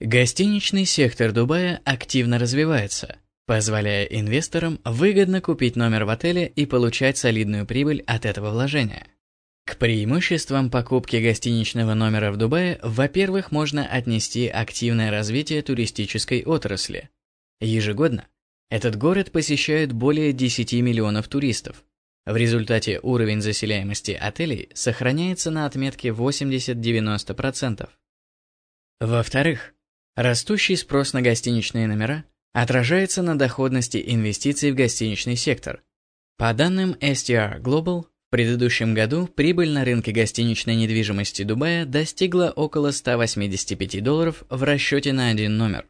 Гостиничный сектор Дубая активно развивается, позволяя инвесторам выгодно купить номер в отеле и получать солидную прибыль от этого вложения. К преимуществам покупки гостиничного номера в Дубае, во-первых, можно отнести активное развитие туристической отрасли. Ежегодно этот город посещают более 10 миллионов туристов. В результате уровень заселяемости отелей сохраняется на отметке 80-90%. Во-вторых, Растущий спрос на гостиничные номера отражается на доходности инвестиций в гостиничный сектор. По данным STR Global, в предыдущем году прибыль на рынке гостиничной недвижимости Дубая достигла около 185 долларов в расчете на один номер.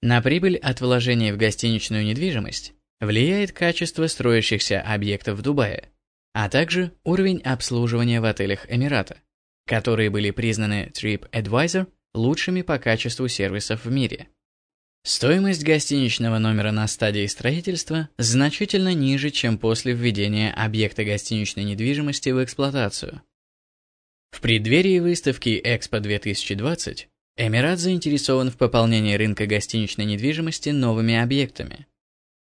На прибыль от вложений в гостиничную недвижимость влияет качество строящихся объектов в Дубае, а также уровень обслуживания в отелях Эмирата, которые были признаны TripAdvisor лучшими по качеству сервисов в мире. Стоимость гостиничного номера на стадии строительства значительно ниже, чем после введения объекта гостиничной недвижимости в эксплуатацию. В преддверии выставки Экспо 2020 Эмират заинтересован в пополнении рынка гостиничной недвижимости новыми объектами.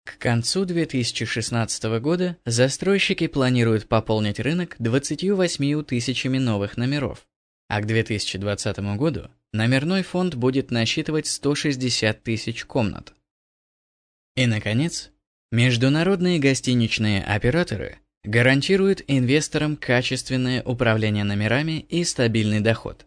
К концу 2016 года застройщики планируют пополнить рынок 28 тысячами новых номеров, а к 2020 году номерной фонд будет насчитывать 160 тысяч комнат. И, наконец, международные гостиничные операторы гарантируют инвесторам качественное управление номерами и стабильный доход.